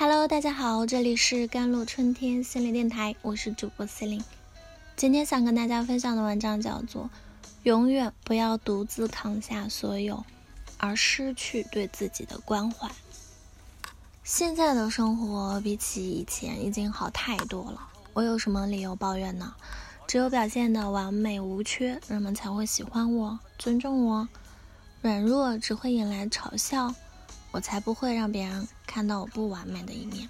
Hello，大家好，这里是甘露春天心理电台，我是主播 c e l i n e 今天想跟大家分享的文章叫做《永远不要独自扛下所有，而失去对自己的关怀》。现在的生活比起以前已经好太多了，我有什么理由抱怨呢？只有表现的完美无缺，人们才会喜欢我、尊重我；软弱只会引来嘲笑。我才不会让别人看到我不完美的一面。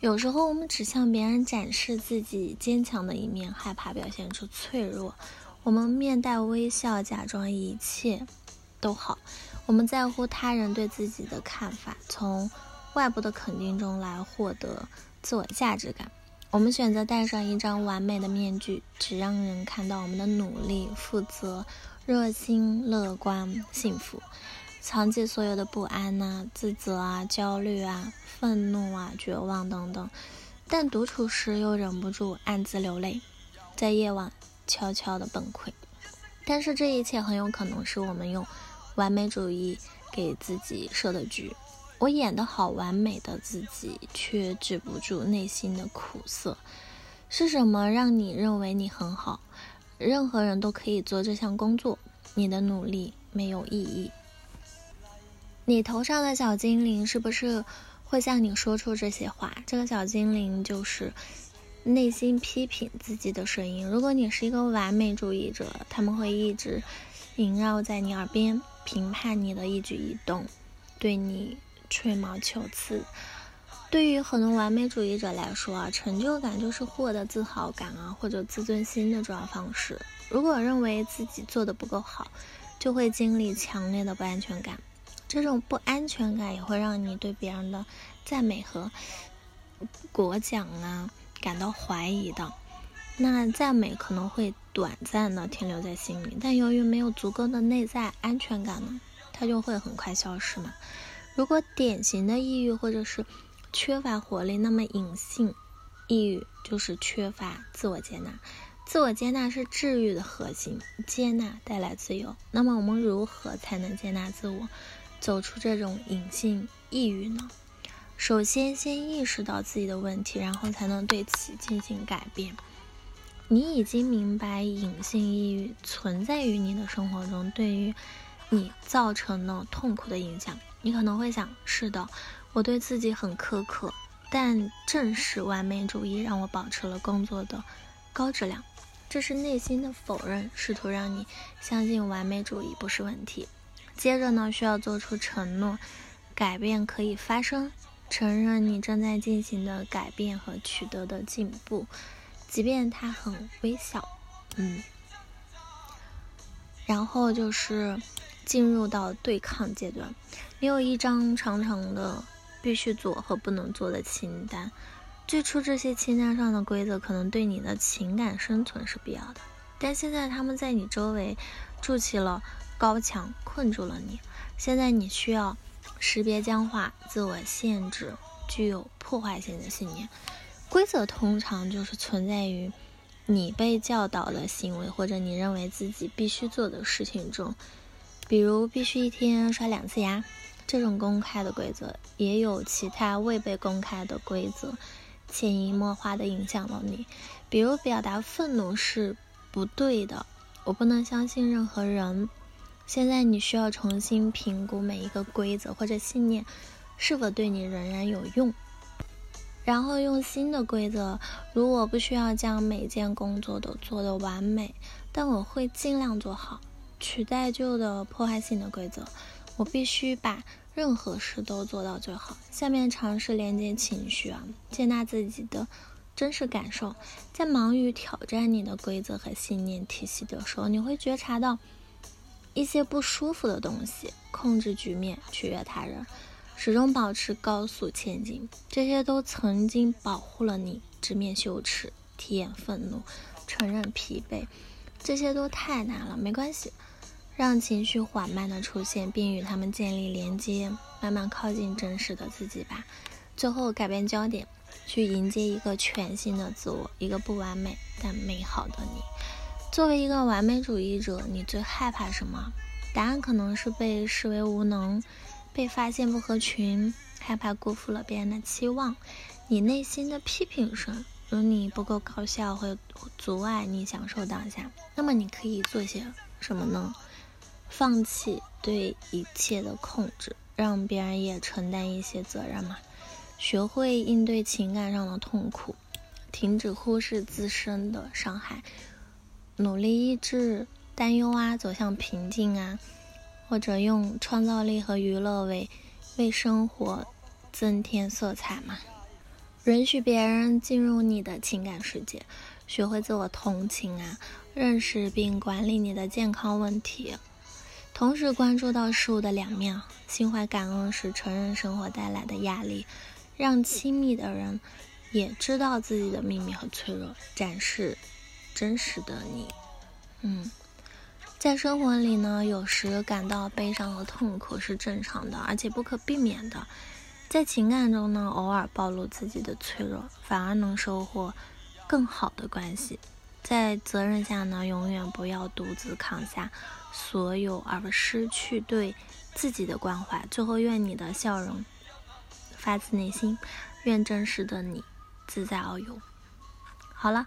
有时候我们只向别人展示自己坚强的一面，害怕表现出脆弱。我们面带微笑，假装一切都好。我们在乎他人对自己的看法，从外部的肯定中来获得自我价值感。我们选择戴上一张完美的面具，只让人看到我们的努力、负责、热心、乐观、幸福。藏起所有的不安呐、自责啊、焦虑啊、愤怒啊、绝望等等，但独处时又忍不住暗自流泪，在夜晚悄悄的崩溃。但是这一切很有可能是我们用完美主义给自己设的局。我演的好完美的自己，却止不住内心的苦涩。是什么让你认为你很好？任何人都可以做这项工作，你的努力没有意义。你头上的小精灵是不是会向你说出这些话？这个小精灵就是内心批评自己的声音。如果你是一个完美主义者，他们会一直萦绕在你耳边，评判你的一举一动，对你吹毛求疵。对于很多完美主义者来说啊，成就感就是获得自豪感啊或者自尊心的主要方式。如果认为自己做的不够好，就会经历强烈的不安全感。这种不安全感也会让你对别人的赞美和果奖啊感到怀疑的。那赞美可能会短暂的停留在心里，但由于没有足够的内在安全感呢，它就会很快消失嘛。如果典型的抑郁或者是缺乏活力，那么隐性抑郁就是缺乏自我接纳。自我接纳是治愈的核心，接纳带来自由。那么我们如何才能接纳自我？走出这种隐性抑郁呢？首先，先意识到自己的问题，然后才能对其进行改变。你已经明白隐性抑郁存在于你的生活中，对于你造成了痛苦的影响。你可能会想：是的，我对自己很苛刻，但正是完美主义让我保持了工作的高质量。这是内心的否认，试图让你相信完美主义不是问题。接着呢，需要做出承诺，改变可以发生，承认你正在进行的改变和取得的进步，即便它很微小，嗯。然后就是进入到对抗阶段，你有一张长长的必须做和不能做的清单。最初这些清单上的规则可能对你的情感生存是必要的，但现在他们在你周围筑起了。高墙困住了你，现在你需要识别僵化、自我限制、具有破坏性的信念。规则通常就是存在于你被教导的行为或者你认为自己必须做的事情中，比如必须一天刷两次牙。这种公开的规则也有其他未被公开的规则，潜移默化地影响了你。比如表达愤怒是不对的，我不能相信任何人。现在你需要重新评估每一个规则或者信念是否对你仍然有用，然后用新的规则。如果不需要将每件工作都做得完美，但我会尽量做好，取代旧的破坏性的规则。我必须把任何事都做到最好。下面尝试连接情绪啊，接纳自己的真实感受。在忙于挑战你的规则和信念体系的时候，你会觉察到。一些不舒服的东西，控制局面，取悦他人，始终保持高速前进，这些都曾经保护了你。直面羞耻，体验愤怒，承认疲惫，这些都太难了。没关系，让情绪缓慢的出现，并与他们建立连接，慢慢靠近真实的自己吧。最后改变焦点，去迎接一个全新的自我，一个不完美但美好的你。作为一个完美主义者，你最害怕什么？答案可能是被视为无能，被发现不合群，害怕辜负了别人的期望，你内心的批评声，如你不够高效，会阻碍你享受当下。那么你可以做些什么呢？放弃对一切的控制，让别人也承担一些责任嘛。学会应对情感上的痛苦，停止忽视自身的伤害，努力抑制担忧啊，走向平静啊。或者用创造力和娱乐为为生活增添色彩嘛？允许别人进入你的情感世界，学会自我同情啊，认识并管理你的健康问题，同时关注到事物的两面，心怀感恩是承认生活带来的压力，让亲密的人也知道自己的秘密和脆弱，展示真实的你。嗯。在生活里呢，有时感到悲伤和痛苦是正常的，而且不可避免的。在情感中呢，偶尔暴露自己的脆弱，反而能收获更好的关系。在责任下呢，永远不要独自扛下所有，而失去对自己的关怀。最后，愿你的笑容发自内心，愿真实的你自在遨游。好了。